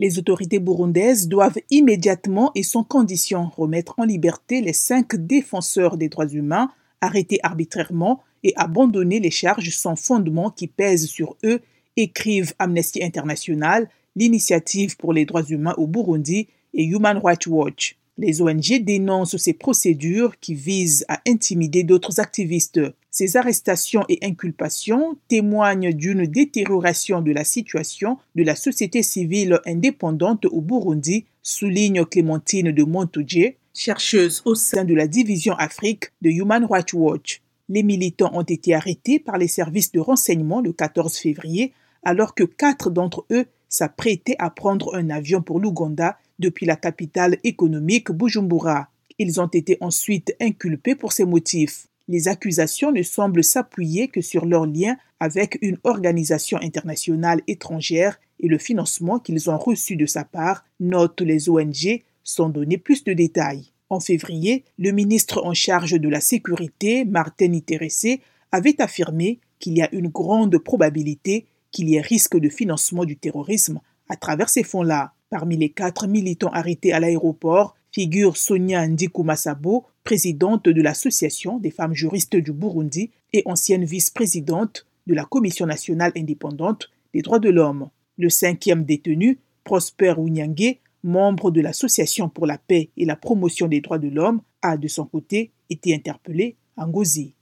Les autorités burundaises doivent immédiatement et sans condition remettre en liberté les cinq défenseurs des droits humains arrêtés arbitrairement et abandonner les charges sans fondement qui pèsent sur eux, écrivent Amnesty International, l'Initiative pour les droits humains au Burundi et Human Rights Watch. Les ONG dénoncent ces procédures qui visent à intimider d'autres activistes. Ces arrestations et inculpations témoignent d'une détérioration de la situation de la société civile indépendante au Burundi, souligne Clémentine de Montoudje, chercheuse au sein de la division Afrique de Human Rights Watch. Les militants ont été arrêtés par les services de renseignement le 14 février, alors que quatre d'entre eux s'apprêtaient à prendre un avion pour l'Ouganda depuis la capitale économique Bujumbura. Ils ont été ensuite inculpés pour ces motifs. Les accusations ne semblent s'appuyer que sur leur lien avec une organisation internationale étrangère et le financement qu'ils ont reçu de sa part, notent les ONG, sans donner plus de détails. En février, le ministre en charge de la sécurité, Martin Itéressé, avait affirmé qu'il y a une grande probabilité qu'il y ait risque de financement du terrorisme à travers ces fonds-là. Parmi les quatre militants arrêtés à l'aéroport figure Sonia Ndikumasabo, présidente de l'Association des femmes juristes du Burundi et ancienne vice-présidente de la Commission nationale indépendante des droits de l'homme. Le cinquième détenu, Prosper Ounyangue, membre de l'Association pour la paix et la promotion des droits de l'homme, a de son côté été interpellé à Ngozi.